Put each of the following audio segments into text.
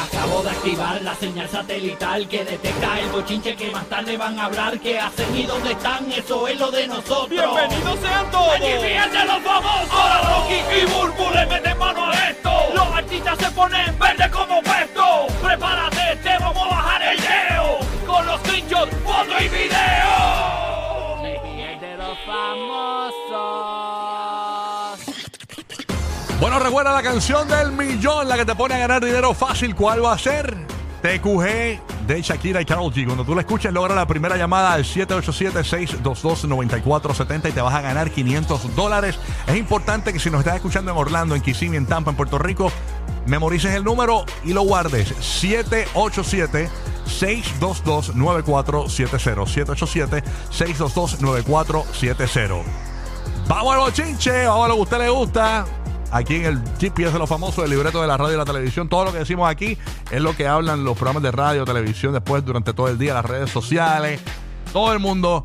Acabo de activar la señal satelital que detecta el bochinche que más tarde van a hablar. ¿Qué hacen y dónde están? Eso es lo de nosotros. ¡Bienvenidos sean todos! ¡Allí fíjense los famosos! Ahora Rocky y Burbu le meten mano a esto. Los artistas se ponen verde como puesto. Prepárate, te vamos a bajar el leo. Con los screenshots, foto y video. de los famosos. Bueno, recuerda la canción del millón, la que te pone a ganar dinero fácil. ¿Cuál va a ser? TQG de Shakira y Karol G. Cuando tú la escuches, logra la primera llamada al 787-622-9470 y te vas a ganar 500 dólares. Es importante que si nos estás escuchando en Orlando, en Kissimmee, en Tampa, en Puerto Rico, memorices el número y lo guardes. 787-622-9470. 787-622-9470. Vamos al bochinche, vamos a lo que a usted le gusta. Aquí en el GPS de los famosos, el libreto de la radio y la televisión, todo lo que decimos aquí es lo que hablan los programas de radio, televisión, después durante todo el día, las redes sociales, todo el mundo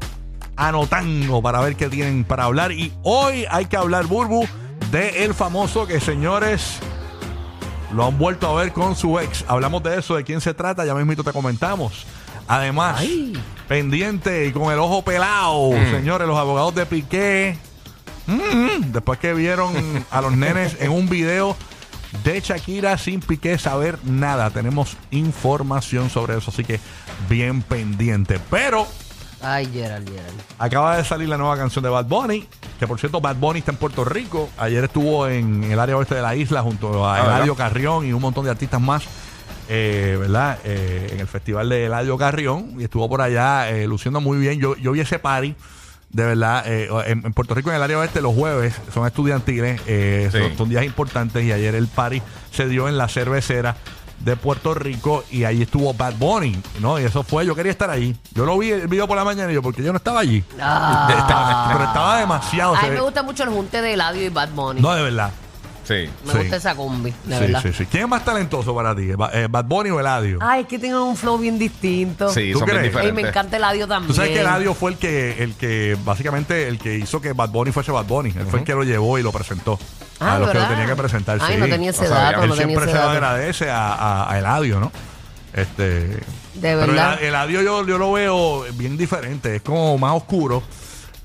anotando para ver qué tienen para hablar. Y hoy hay que hablar, Burbu, de el famoso que señores lo han vuelto a ver con su ex. Hablamos de eso, de quién se trata, ya mismito te comentamos. Además, pendiente y con el ojo pelado, señores, los abogados de Piqué. Mm, después que vieron a los nenes en un video de Shakira sin Piqué saber nada. Tenemos información sobre eso, así que bien pendiente. Pero Ay, Gerald, Gerald. acaba de salir la nueva canción de Bad Bunny, que por cierto Bad Bunny está en Puerto Rico. Ayer estuvo en el área oeste de la isla junto a Ah, Eladio ¿verdad? Carrión y un montón de artistas más. eh, ¿Verdad? Eh, en el festival de Eladio Carrión y estuvo por allá eh, luciendo muy bien. Yo, yo vi ese party, de verdad. eh, en, en Puerto Rico, en el área oeste, los jueves son estudiantiles, eh, Sí. son, son días importantes. Y ayer el party se dio en la cervecera de Puerto Rico y ahí estuvo Bad Bunny, ¿no? Y eso fue, yo quería estar allí. Yo lo vi el video por la mañana y yo, porque yo no estaba allí. Ah. Estaba- pero estaba demasiado. A mí me gusta mucho el junte de Eladio y Bad Bunny. No, de verdad. Sí. me sí. gusta esa combi, de Sí, verdad. sí, sí. ¿Quién es más talentoso para ti? ¿Ba- eh, ¿Bad Bunny o Eladio? Ay, es que tienen un flow bien distinto. Sí, ¿Tú son bien crees? Ay, diferentes. me encanta Eladio también. Tú sabes que Eladio fue el que, el que, básicamente, el que hizo que Bad Bunny fuese Bad Bunny. Él fue el que lo llevó y lo presentó. Ah, a los que lo ¿verdad? tenía que presentar. Ay, sí. no tenía ese O sea, dato, Él no tenía siempre ese se lo dato. agradece a, a, a Eladio, ¿no? Este. De Pero verdad. Ela- Eladio yo, yo lo veo bien diferente. Es como más oscuro.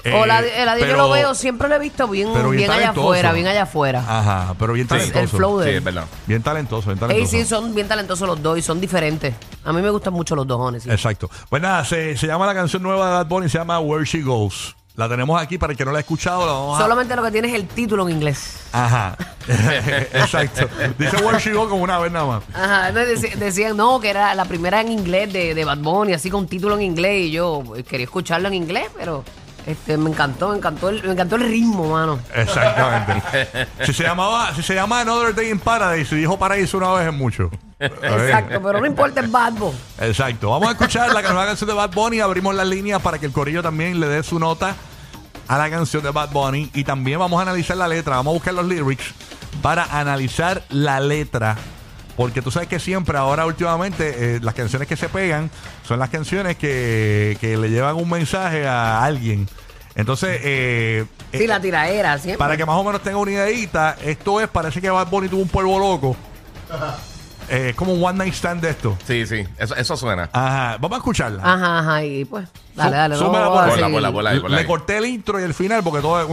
O Eh, Eladio, Eladio yo lo veo, siempre lo he visto bien, pero bien bien, allá afuera, bien allá afuera. Ajá, pero bien Sí. talentoso. el flow de Sí, es verdad. Bien talentoso, bien Ey, talentoso. sí, son bien talentosos los dos y son diferentes. A mí me gustan mucho los dos, honestly. Exacto. Pues nada, se, se llama la canción nueva de Bad Bunny, se llama Where She Goes. La tenemos aquí para el que no la ha escuchado. La vamos a- Solamente lo que tiene es el título en inglés. Ajá. Exacto. Dice Where She Goes como una vez nada más. Ajá, entonces decían, no, que era la primera en inglés de, de Bad Bunny, así con título en inglés. Y yo pues, quería escucharlo en inglés, pero este me encantó, me encantó el, me encantó el ritmo, mano. Exactamente. si se llamaba, si se llama Another Day in Paradise, y dijo paraíso una vez es mucho. Exacto, pero no importa el Bad Bunny. Exacto. Vamos a escuchar la nueva canción de Bad Bunny. Abrimos las líneas para que el corillo también le dé su nota a la canción de Bad Bunny. Y también vamos a analizar la letra. Vamos a buscar los lyrics para analizar la letra. Porque tú sabes que siempre, ahora últimamente, eh, las canciones que se pegan son las canciones que, que le llevan un mensaje a alguien. Entonces, eh, Sí, eh, la tiraera, siempre. para que más o menos tenga una ideita, esto es, parece que Bad Bunny tuvo un polvo loco. Eh, es como un one night stand de esto. Sí, sí. Eso, eso suena. Ajá, vamos a escucharla. Ajá, ajá, y pues, dale, dale. no súmela por- a Ponla, ponla, ponla ahí, ponla Le ahí. corté el intro y el final porque todo es.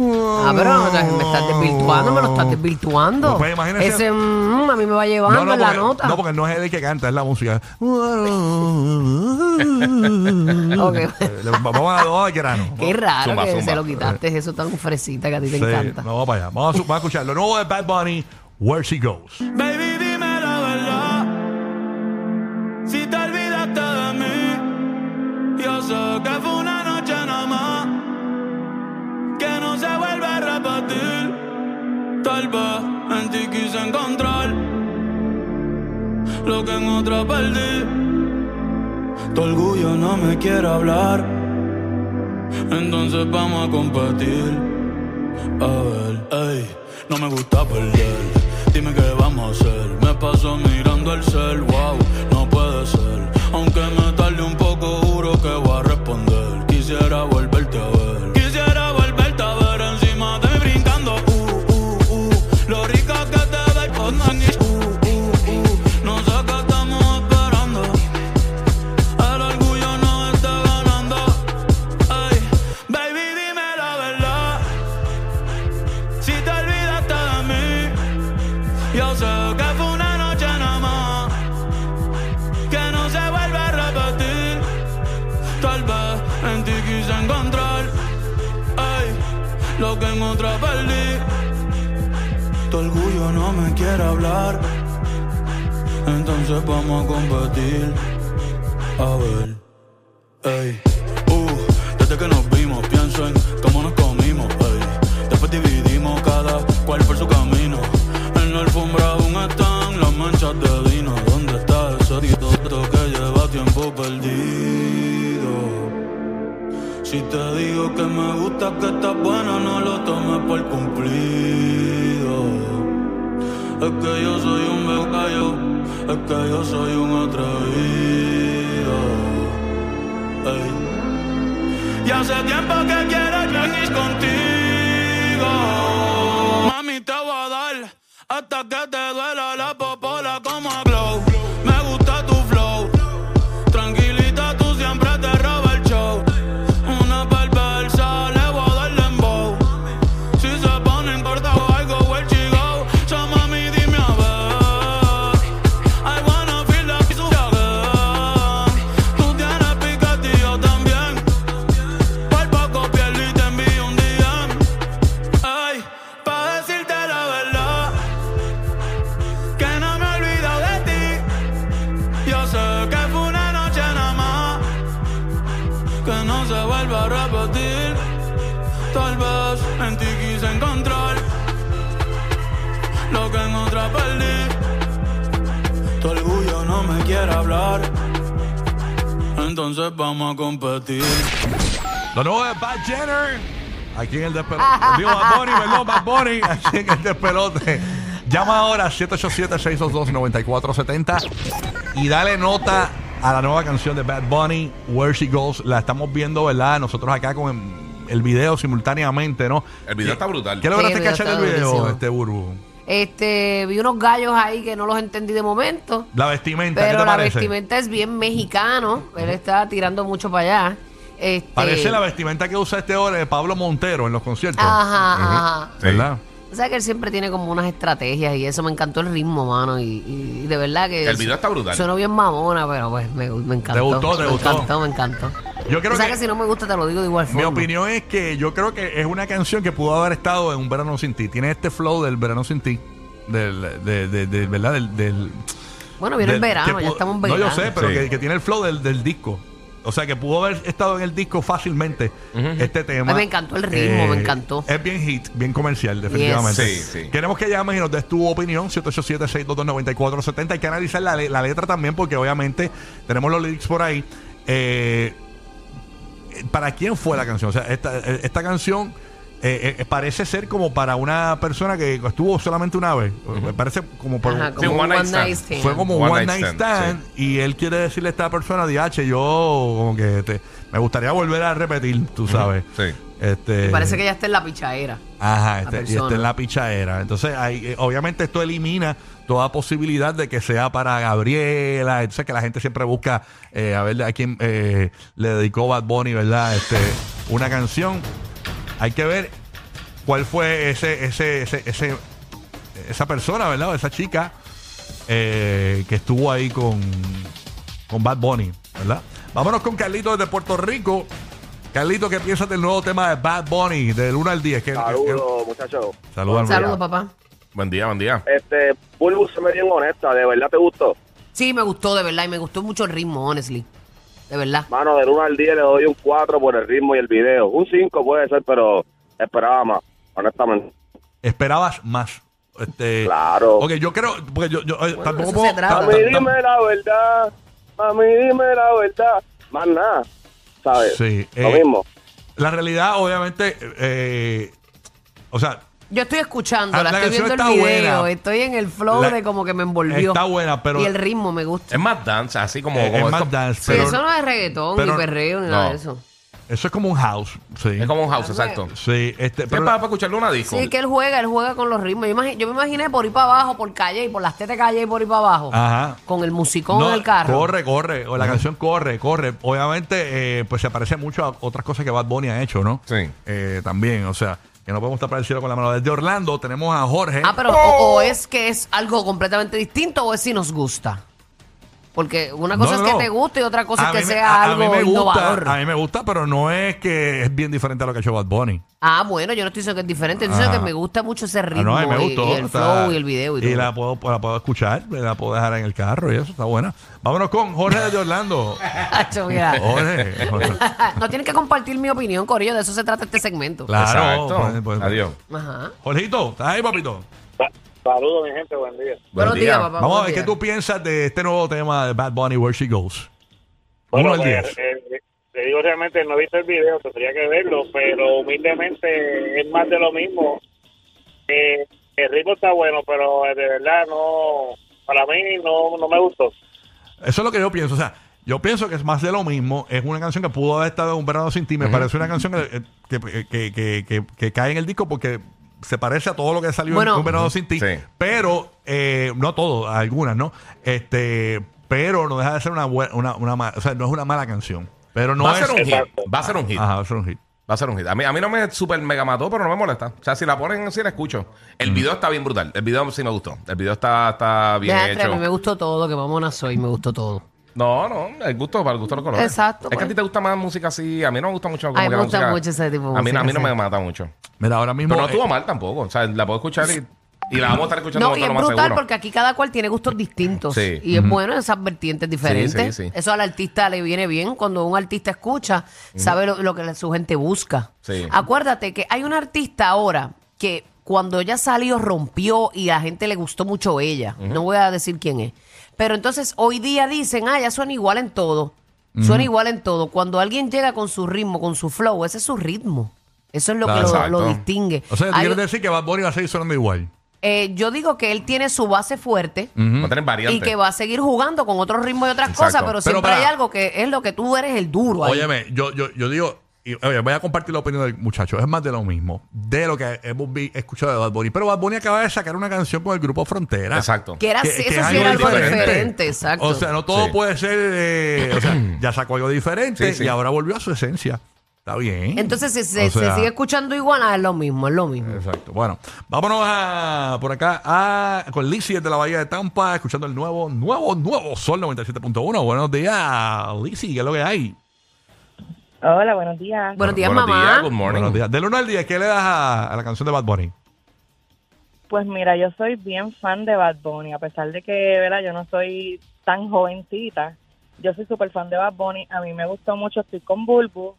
Ah, pero no, me estás desvirtuando, me lo estás desvirtuando. No, pues, imagínese- Ese mm, a mí me va llevando no, en la porque, nota. no, porque no es él el que canta, es la música. Ok. Le- Vamos a vamos al grano. Qué raro Zumba, que zumba. se lo quitaste, eso tan fresita que a ti te Sí, encanta. no, vamos para allá. Vamos a, su- vamos a escuchar lo nuevo de Bad Bunny, Where She Goes. Baby, dime la verdad. Si te olvidaste de mí, yo sé que fue una noche nada más. Que no se vuelve a repetir. Tal vez en ti quise encontrar lo que en otra perdí. Tu orgullo no me quiere hablar. Entonces vamos a competir. A ver, ey, no me gusta perder. Dime qué vamos a hacer. Me paso mirando el cel, wow, no puede ser. Aunque me tarde un poco, juro que voy que estás buena, no lo tomes por cumplido. Es que yo soy un becayo, es que yo soy un atrevido. Y hace tiempo que quiero venir contigo. Entonces vamos a competir. Lo nuevo de Bad Jenner. Aquí en el despelote. Digo, Bad Bunny, perdón, Bad Bunny. Aquí en el despelote. Llama ahora 787-622-9470 y dale nota a la nueva canción de Bad Bunny, Where She Goes. La estamos viendo, ¿verdad? Nosotros acá con el video simultáneamente, ¿no? El video ¿Qué- está brutal. ¿Qué lograste Sí, el video cachar está video, este Burbu? Este, vi unos gallos ahí que no los entendí de momento. La vestimenta, ¿qué Pero te la parece? vestimenta es bien mexicano. Él está tirando mucho para allá. Este, Parece la vestimenta que usa este hombre de Pablo Montero en los conciertos. Ajá, ajá. ¿Verdad? O sea que él siempre tiene como unas estrategias y eso me encantó el ritmo, mano. Y, y de verdad que. El video está brutal. Sonó bien mamona, pero pues me, me encantó. ¿Te gustó? ¿Te me gustó? encantó, me encantó. Yo creo o sea que- que, si no me gusta te lo digo de igual Mi forma. opinión es que yo creo que es una canción que pudo haber estado en un verano sin ti. Tiene este flow del verano sin ti. Del, de, de- de- ¿verdad? Del, del- Bueno, viene el del- verano, que ya estamos en No, verano. yo sé, pero Sí. que, que tiene el flow del, del disco. O sea, que pudo haber estado en el disco fácilmente este tema. Ay, me encantó el ritmo, me encantó. Es bien hit, bien comercial, definitivamente. Sí, sí. Queremos que llames y nos des tu opinión, 787-622-9470. Hay que analizar la, la letra también, porque obviamente tenemos los lyrics por ahí. Eh, ¿Para quién fue la canción? O sea, esta, esta canción eh, eh, parece ser como para una persona que estuvo solamente una vez. Me Parece como por Ajá, un- como Sí, un one night stand. stand. fue como un One one night stand, y él quiere decirle a esta persona, DH, yo como que te- me gustaría volver a repetir, tú sabes. Sí. Este, Y parece que ya está en la pichadera. Ajá, la este- y está en la pichadera. Entonces, hay, eh, obviamente esto elimina toda posibilidad de que sea para Gabriela. Entonces, que la gente siempre busca eh, a ver a quién eh, le dedicó Bad Bunny, ¿verdad? Este, una canción. Hay que ver cuál fue ese, ese, ese, ese- esa persona, ¿verdad? O esa chica eh, que estuvo ahí con, con Bad Bunny, ¿verdad? Vámonos con Carlito desde Puerto Rico. Carlito, ¿qué piensas del nuevo tema de Bad Bunny del 1 al 10? ¿Qué- qué- Saludos, muchachos. Saludos. Saludos, papá. Buen día, buen día. Este, Bulbus se me dio honesta, ¿de verdad te gustó? Sí, me gustó, de verdad. Y me gustó mucho el ritmo, honestly. De verdad. Mano, del 1 al 10 le doy un 4 por el ritmo y el video. Un 5 puede ser, pero esperaba más, honestamente. Esperabas más. Este, Claro. Ok, yo creo. Porque yo, yo, eh, tampoco puedo- ta- ta- dime la verdad. Mami, dime la verdad. Más nada, ¿sabes? Sí, Lo eh, mismo. La realidad, obviamente. eh, o sea, Yo estoy escuchándola, Ah, la estoy viendo está el video, buena. estoy en el flow La- de como que me envolvió. está buena, pero- Y el ritmo me gusta. Es más dance, así como. Eh, como es más esto- dance, Sí, pero- eso no es reggaetón, pero- ni perreo, ni nada de eso. eso es como un house. Sí. Es como un house, exacto. Sí, este. Es pero para, para escucharle una disco. Sí, que él juega, él juega con los ritmos. Yo, imagi- yo me imaginé por ir para abajo, por calle y por las tetas de calle y por ir para abajo. Ajá. Con el musicón No, en el carro. Corre, corre. O la canción corre, corre. Obviamente, eh, pues se parece mucho a otras cosas que Bad Bunny ha hecho, ¿no? Sí. Eh, también, o sea. Que no podemos tapar el cielo con la mano. Desde Orlando tenemos a Jorge. Ah, pero o, o es que es algo completamente distinto o es si nos gusta. Porque una cosa no, es que te guste y otra cosa A es que me- sea a- a algo mí me innovador. Gusta, a mí me gusta, pero no es que es bien diferente a lo que ha hecho Bad Bunny. Ah, bueno, yo no estoy diciendo que es diferente, estoy diciendo que me gusta mucho ese Ah, ritmo no, a mí me y- gustó. y, el está- flow y el video y, todo. la puedo, la puedo escuchar, la puedo dejar en el carro y eso está buena. Vámonos con Jorge desde Orlando. Jorge. Jorge. no tienes que compartir mi opinión, Corillo, de eso se trata este segmento. Claro. Exacto. pues, pues, Adiós. Ajá. Jorgito, ¿estás ahí, papito? Saludos, mi gente, buen día. Buen Buenos día. días, papá. Vamos a ver qué tú piensas de este nuevo tema de Bad Bunny, Where She Goes. Bueno, Uno al pues, 10. eh, te digo realmente, no he visto el video, tendría que verlo, pero humildemente es más de lo mismo. Eh, el ritmo está bueno, pero eh, de verdad no, para mí no, no me gustó. Eso es lo que yo pienso. O sea, yo pienso que es más de lo mismo. Es una canción que pudo haber estado en un verano sin ti. Me parece una canción que, que, que- que- que- que cae en el disco porque se parece a todo lo que salió Bueno. en un verano sin ti. Sí. Pero, eh, no todo, algunas, ¿no? Este, pero no deja de ser una buena, una, una o sea, no es una mala canción. Pero no va a ser un hit. Va a ser un hit. Ajá, va a ser un hit. Va a ser un hit. A mí, a mí no me super mega mató, pero no me molesta. O sea, si la ponen, sí la escucho. El video está bien brutal. El video sí me gustó. El video está, está bien Ya, entre, a hecho. mí me gustó todo, que mamona soy, me gustó todo. No, no, el gusto para el gusto de los colores. Exacto, Es que a pues. ti te gusta más música así. A mí no me gusta mucho como A mí que me la gusta música- mucho ese tipo de A mí, a mí no me sí. mata mucho. Mira, ahora mismo. Pero no estuvo eh, mal tampoco. O sea, la puedo escuchar y, y la vamos a estar escuchando No, y es lo más brutal seguro. porque aquí cada cual tiene gustos distintos. Sí. Y es bueno esas vertientes diferentes. sí, sí. Eso al artista le viene bien. Cuando un artista escucha, sabe lo, lo que su gente busca. Sí. Acuérdate que hay un artista ahora que cuando ella salió rompió y a la gente le gustó mucho ella. No voy a decir quién es. Pero entonces hoy día dicen, ah, ya suena igual en todo. Suena igual en todo. Cuando alguien llega con su ritmo, con su flow, ese es su ritmo. Eso es lo que lo, Exacto. lo distingue. O sea, tú Hay- quieres decir que Bad Bunny va a seguir sonando igual. eh, yo digo que él tiene su base fuerte Va a tener y variantes. que va a seguir jugando con otros ritmos y otras Exacto. cosas, pero Pero siempre para- hay algo que es lo que tú eres el duro ahí. Óyeme, yo, yo, yo digo, y, oye, voy a compartir la opinión del muchacho. Es más de lo mismo, de lo que hemos vi- escuchado de Bad Bunny. Pero Bad Bunny acaba de sacar una canción con el grupo Frontera. Exacto. que era, Que- eso que sí algo era algo diferente. diferente, exacto. O sea, no todo Sí. puede ser. eh, o sea, ya sacó algo diferente Sí, sí. y ahora volvió a su esencia. Está bien. Entonces, si se, O sea, se sigue escuchando igual, ah, es lo mismo, es lo mismo. Exacto. Bueno, vámonos a, por acá a, con Lizzie de la Bahía de Tampa, escuchando el nuevo, nuevo, nuevo Sol 97.1. Buenos días, Lizzie, ¿qué es lo que hay? Hola, buenos días. Buenos días, Buenos mamá. días, good morning. Buenos días. Del 1 al 10, ¿qué le das a, a la canción de Bad Bunny? Pues mira, yo soy bien fan de Bad Bunny, a pesar de que, ¿verdad? Yo no soy tan jovencita. Yo soy súper fan de Bad Bunny. A mí me gustó mucho Estoy con Bulbu.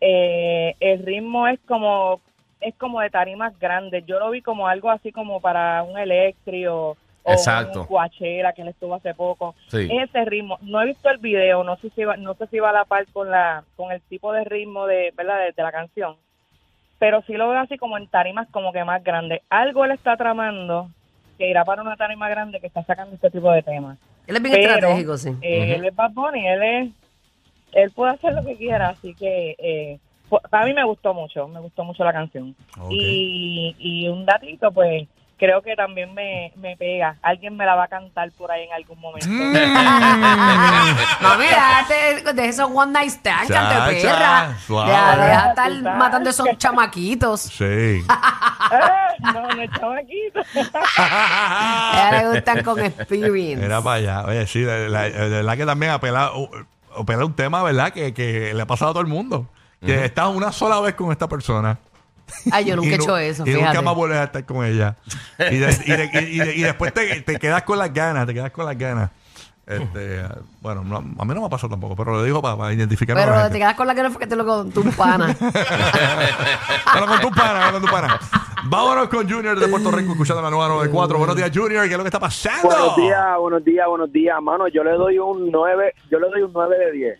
Eh, el ritmo es como es como de tarimas grandes. Yo lo vi como algo así como para un electrio o Exacto. un Coachella que él estuvo hace poco. Sí. Es ese ritmo. No he visto el video, no sé si va, no sé si va a la par con la con el tipo de ritmo de, ¿verdad? de, de la canción. Pero sí lo veo así como en tarimas como que más grandes. Algo él está tramando que irá para una tarima grande que está sacando este tipo de temas. Él es bien Pero, estratégico, sí. eh, Él es Bad Bunny, él es, él puede hacer lo que quiera, así que eh, pu- para mí me gustó mucho, me gustó mucho la canción. Y, y un datito, pues creo que también me, me pega. Alguien me la va a cantar por ahí en algún momento. Mm. No, mira, de, de esos one night stand, Chacha, cante perra. suave. Ya, deja de estar Total. matando esos chamaquitos. Sí. Ah, no, no, chamaquito. A ella le gustan con experience. Era para allá. Oye, sí, de, la- de verdad que también apela, uh, apela un tema, ¿verdad? Que, que le ha pasado a todo el mundo. Que estás una sola vez con esta persona. Ay, yo nunca he hecho eso, Y fíjate. nunca más vuelves a estar con ella. Y, de- y de- y de- y después te, te quedas con las ganas, te quedas con las ganas. Este, bueno, no- a mí no me ha pasado tampoco, pero lo digo para, para identificar a la Pero gente. te quedas con la que no fue que te lo contó un pana. Habla con tu pana, habla con tu pana. Vámonos con Junior de Puerto Rico escuchando la nueva 94. Buenos días, Junior. ¿Qué es lo que está pasando? Buenos días, buenos días, buenos días, mano. Yo le doy un 9, yo le doy un 9 de 10.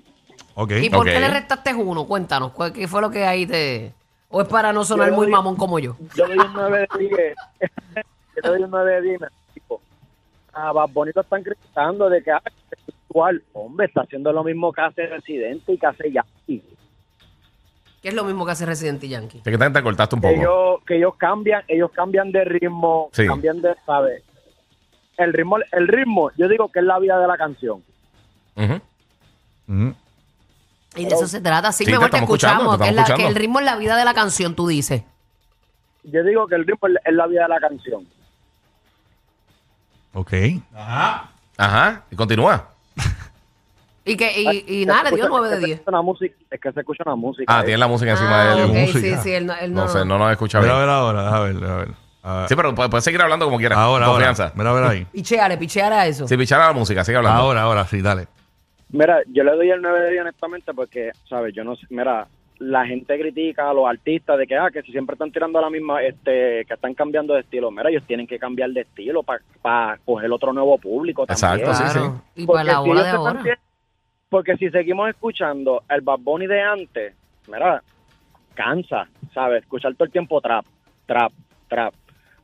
Ok. ¿Y por Ok. qué le restaste uno? Cuéntanos, ¿cuál- ¿qué fue lo que ahí te...? ¿O es para no sonar muy doy- mamón como yo? Yo doy un 9 de 10. yo doy un 9 de 10. me explico. A Bad Bunny lo están criticando de que ah, es sexual. Hombre, está haciendo lo mismo que hace Residente y que hace Yankee. Que es lo mismo que hace Resident Yankee. Es que te, te cortaste un poco. ellos que ellos cambian ellos cambian de ritmo Sí. cambian de sabes el ritmo el ritmo yo digo que es la vida de la canción Ujú. Ujú. Y de eso se trata. Sí, Sí, mi te amor, te estamos escuchando, escuchamos. te que, es estamos la- que escuchando. el ritmo es la vida de la canción, tú dices. yo digo que el ritmo es es la vida de la canción. Ok. Ajá. Y continúa. Y que y, y nada, le dio 9 de 10. Es, una música, es que se escucha una música. Ah, eh. tiene la música encima Ah, de él. ok, música. sí, sí, él no, él no, No sé, no nos escucha Mira a bien. ver ahora, déjame ver. A ver. Sí, pero puedes puedes seguir hablando como quieras. ahora, ahora. Confianza. Mira a ver ahí. Picheale, picheale a eso. Si pichara la música, sigue hablando. Ahora, ahora, sí, dale. Mira, yo le doy el 9 de 10 honestamente porque, ¿sabes? Yo no sé, mira, la gente critica a los artistas de que, ah, que si siempre están tirando a la misma, este, que están cambiando de estilo. Mira, ellos tienen que cambiar de estilo para coger otro nuevo público también. Exacto, sí, Claro. Y Porque para la si ellos de ahora. Porque si seguimos escuchando el Bad Bunny de antes, mira, cansa, ¿sabes? Escuchar todo el tiempo trap, trap, trap.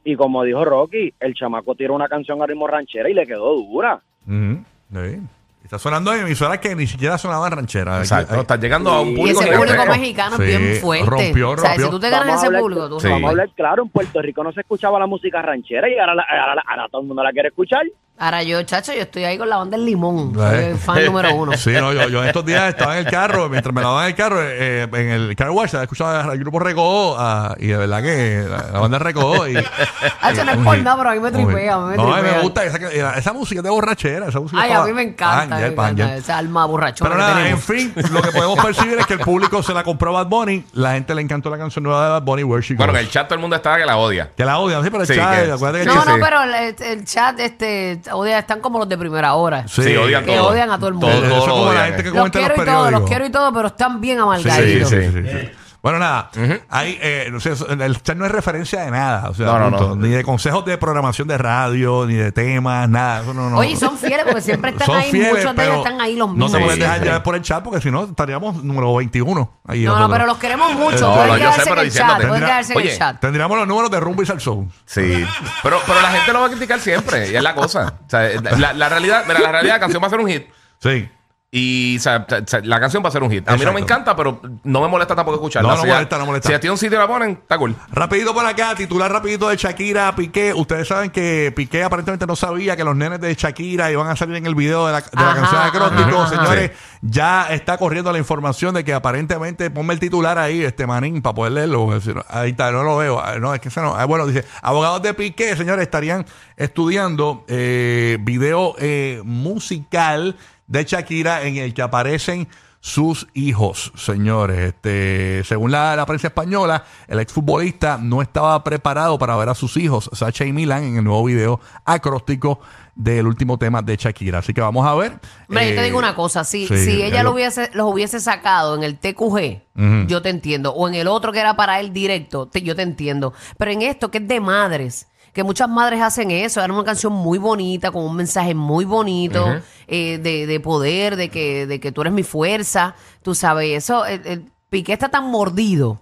Y como dijo Rocky, el chamaco tiró una canción a ritmo ranchera y le quedó dura. Ujú. Sí. Está sonando en emisoras que ni siquiera sonaban rancheras. Exacto. Ay, Estás llegando a un Y Y público ese público que- mexicano Sí, bien fuerte. rompió, O sea, si rompió. tú te ganas Vamos ese público, tú Sí. Vamos a hablar claro, en Puerto Rico no se escuchaba la música ranchera y ahora, la- ahora, ahora todo el mundo la quiere escuchar. Ahora yo, chacho, yo estoy ahí con la banda del limón. Eh. Soy el fan número uno. Sí, no, yo, yo estos días estaba en el carro, mientras me lavaban el carro, eh, en el car wash, escuchando el grupo Recodo, ah, y de verdad que la, la banda Recodo. Y, Hacho, no es por nada, pero a mí me tripea, a mí me no, a mí me gusta esa, esa música de borrachera. Esa música Ay, a mí me encanta, Ángel, me encanta esa alma borrachona Pero nada, en fin, lo que podemos percibir es que el público se la compró a Bad Bunny, la gente le encantó la canción nueva de Bad Bunny, Where She Bueno, Goes. en el chat todo el mundo estaba que la odia. Que la odian, sí, pero el Sí, chat, que- acuérdate que No, no, sí. pero el, el chat, este, odia, están como los de primera hora. Sí. Sí, odian Que todo. odian a todo el mundo. Todo, Eso todo es lo como la odian, gente eh. que Los comenta quiero y todo, los periódicos. quiero y todo, pero están bien Sí, amargaditos. sí, sí, sí. Bueno, nada, hay, eh, no sé, el chat no es referencia de nada, o sea, No, no, no. ni de consejos de programación de radio, ni de temas, nada, eso no, no. Oye, son fieles porque siempre están Son ahí, fieles, muchos de ellos están ahí los No mismos. se pueden dejar llevar por el chat porque si no estaríamos número 21. Ahí No, no, pero los queremos mucho. No, pueden no, quedarse sé, en el chat. Pueden quedarse en Oye, el chat. Tendríamos los números de Rumba y Salsoul. Sí, pero, pero la gente lo va a criticar siempre, y es la cosa. O sea, la, la realidad, mira, la realidad, la canción va a ser un hit. Sí. Y o sea, o sea, la canción va a ser un hit. A mí no me encanta, pero no me molesta tampoco escucharla. No, no Si a- molesta, no molesta. Si a ti un sitio la ponen, está cool. Rapidito por acá, titular rapidito de Shakira, Piqué. Ustedes saben que Piqué aparentemente no sabía que los nenes de Shakira iban a salir en el video de la, de la Ajá, canción de Acróstico. ajá, ajá. Señores, ya está corriendo la información de que aparentemente, ponme el titular ahí, este manín, para poder leerlo. Ahí está, no lo veo. Ah, No, es que ese no. Ah, Bueno, dice, abogados de Piqué, señores, estarían estudiando eh, video eh, musical de Shakira en el que aparecen sus hijos, señores. Este, según la, la prensa española, el exfutbolista no estaba preparado para ver a sus hijos, Sacha y Milan, en el nuevo video acróstico del último tema de Shakira. Así que vamos a ver. Mira, yo te Eh, digo una cosa, si, sí, si ella lo hubiese, los hubiese sacado en el TQG, yo te entiendo, o en el otro que era para él directo, te- yo te entiendo, pero en esto que es de madres, que muchas madres hacen eso, dan una canción muy bonita, con un mensaje muy bonito, eh, de, de poder, de que, de que tú eres mi fuerza, tú sabes, eso, el, el Piqué está tan mordido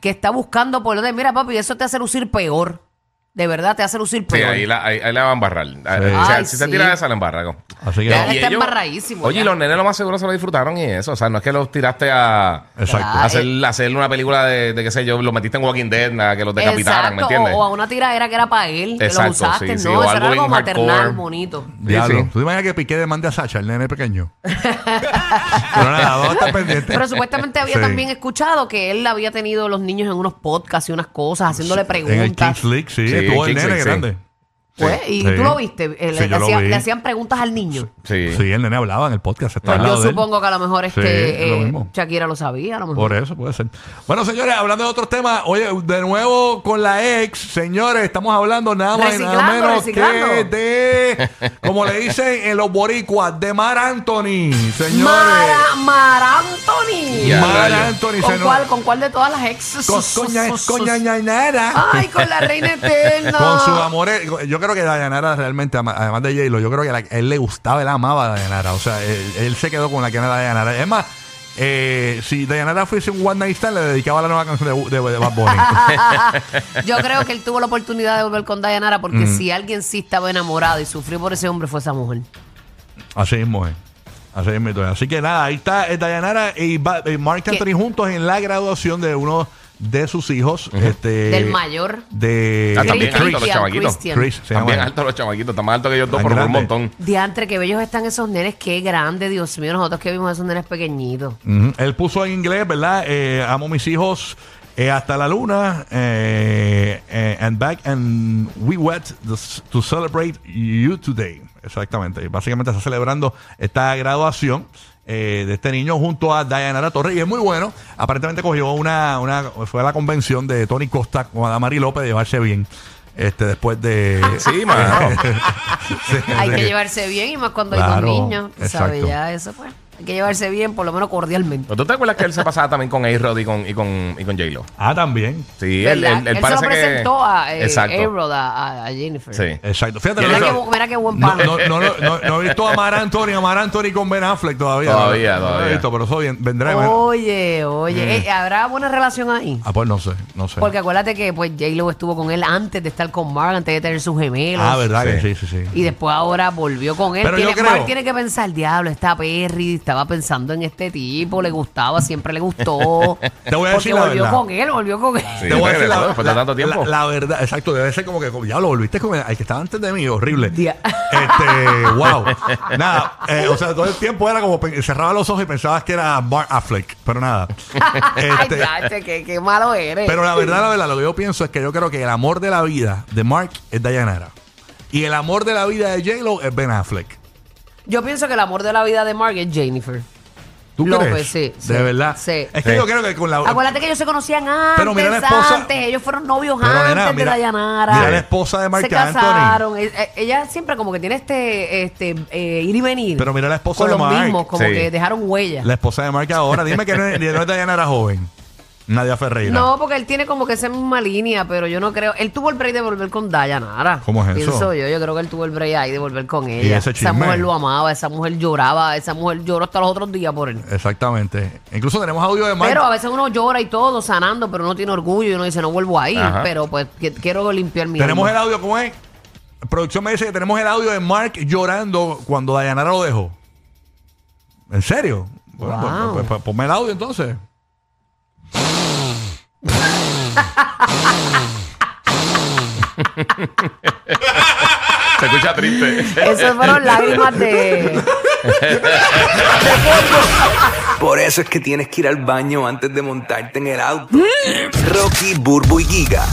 que está buscando por donde, mira papi, eso te hace lucir peor, de verdad te hace lucir Sí, peor. ahí la, ahí, ahí la va a embarrar. O sea, Ay, si se sí. tira esa, la embarra. ¿no? Así que Ya no. él está embarradísimo, Oye, ya. los nenes lo más seguro se lo disfrutaron y eso. O sea, no es que los tiraste a, Exacto. a hacer, a hacer una película de, de qué sé yo, lo metiste en Walking Dead, que los decapitaran, ¿me Exacto, entiendes? o, o a una tiradera que era para él, que Exacto, lo usaste, sí, sí, ¿no? o Eso algo era algo bien maternal, hardcore. bonito. Diablo. sí. ¿Tú te imaginas que Piqué demande a Sacha, el nene pequeño? Pero nada, vamos a estar pendientes. Pero supuestamente había Sí. también escuchado que él había tenido los niños en unos podcasts y unas cosas, haciéndole En el preguntas. Kings League, sí, Sí, estuvo el nene grande. Pues, y Sí. tú lo viste, Eh, le, Sí, lo hacían, vi. le hacían preguntas al niño. Sí. Sí, el nene hablaba en el podcast. Estaba al yo supongo que a lo mejor Sí, este es lo eh, mismo. Shakira lo sabía, a lo mejor. Por eso puede ser. Bueno, señores, hablando de otros temas, oye, de nuevo con la ex, señores, estamos hablando nada más y nada menos reciclando. que de, como le dicen en los boricuas, de Mar Anthony, señores. Mara, Mar Anthony. Mar ¿Con cuál, ¿Con cuál de todas las ex? con, con, con ñañañara. Ay, con la reina eterna. Con su amor, yo creo que Dayanara realmente, además de J-Lo, yo creo que la- él le gustaba, él amaba a Dayanara. O sea, él, él se quedó con la que era Dayanara. Es más, eh, si Dayanara fuese un One Night Stand, le dedicaba la nueva canción de, de, de Bad Bunny. Yo creo que él tuvo la oportunidad de volver con Dayanara porque Mm. si alguien sí estaba enamorado y sufrió por ese hombre fue esa mujer. Así mismo es. Así mismo es. Así que nada, ahí está eh, Dayanara y Ba- eh, Mark. Anthony juntos en la graduación de uno de sus hijos. este, Del mayor. De Ah, también altos los chamaquitos. Chris, se Están llama altos los chamaquitos. Están más altos que yo dos por un montón. Diantre, qué bellos están esos nenes, qué grande, Dios mío, nosotros que vimos esos nenes pequeñitos. Él puso en inglés, ¿verdad? Eh, amo mis hijos. Eh, hasta la luna eh, eh, and back and we went to celebrate you today. Exactamente. Básicamente está celebrando esta graduación eh, de este niño junto a Dayanara Torres y es muy bueno. Aparentemente cogió una, una fue a la convención de Tony Costa con Adamari López de llevarse bien. Este, después de. Sí, mano. Sí, Hay de que llevarse bien y más cuando hay dos niños. ¿Sabes? Ya eso pues. Hay que llevarse bien, por lo menos cordialmente. ¿Tú te acuerdas que él se pasaba también con A-Rod y con, y con, y con J-Lo? Ah, también. Sí, él, ¿Verdad? él, él se lo presentó que... a eh, Exacto. A-Rod, a, Jennifer. Sí. Exacto. Fíjate, él Mira, qué, mira qué buen no, pana. no, no, no, no- no he visto a Mar Anthony, a Mar Anthony con Ben Affleck todavía. Todavía, No, no lo he todavía. visto, pero eso vendrá. Oye, oye, Mm. eh, ¿habrá buena relación ahí? Ah, pues no sé, no sé. Porque acuérdate que pues J-Lo estuvo con él antes de estar con Mark, antes de tener sus gemelos. Ah, verdad que Sí. sí, sí, sí. Y después ahora volvió con él. Pero yo Tiene- creo- Mark tiene que pensar, diablo, esta Perry estaba pensando en este tipo, le gustaba, siempre le gustó. Te voy a decir Porque la volvió verdad. con él, volvió con él. Sí, Te voy a decir la, después de la- tanto tiempo. la- la verdad, exacto, debe ser como que como, ya lo volviste con el, el que estaba antes de mí, horrible. Dia- Este, wow. nada, eh, o sea, todo el tiempo era como pe- cerraba los ojos y pensabas que era Mark Affleck, pero nada. Ay, Este, qué, qué malo eres. pero la verdad, la verdad, lo que yo pienso es que yo creo que el amor de la vida de Mark es Dayanara. Y el amor de la vida de J-Lo es Ben Affleck. Yo pienso que el amor de la vida de Mark es Jennifer. ¿Tú López, crees? sí, sí, De verdad. sí. Es que Sí. yo creo que con la. Acuérdate que ellos se conocían antes, Pero mira la esposa- antes. Ellos fueron novios Pero, antes nena, de mira- Dayanara. mira la esposa de Marc Se Anthony. casaron. Eh, eh, Ella siempre como que tiene este, este eh, ir y venir. Pero mira la esposa con de los Marc. mismos, como Sí. que dejaron huella. La esposa de Mark ahora. Dime que no, es- no es Dayanara joven. Nadia Ferreira. No, porque él tiene como que esa misma línea, pero yo no creo. Él tuvo el break de volver con Dayanara. ¿Cómo es eso? Pienso yo. Yo creo que él tuvo el break ahí de volver con ella. ese esa mujer lo amaba, esa mujer lloraba, esa mujer lloró hasta los otros días por él. Exactamente. Incluso tenemos audio de Mark. Pero a veces uno llora y todo, sanando, pero uno tiene orgullo y uno dice, no vuelvo a ir. Ajá. Pero pues que- quiero limpiar mi tenemos alma. el audio, ¿cómo es? Producción me dice que tenemos el audio de Mark llorando cuando Dayanara lo dejó. ¿En serio? Bueno, Wow. pues, pues, pues, ponme el audio entonces. Se escucha triste. Esas fueron lágrimas de... Por eso es que tienes que ir al baño antes de montarte en el auto. Rocky, Burbu y Giga,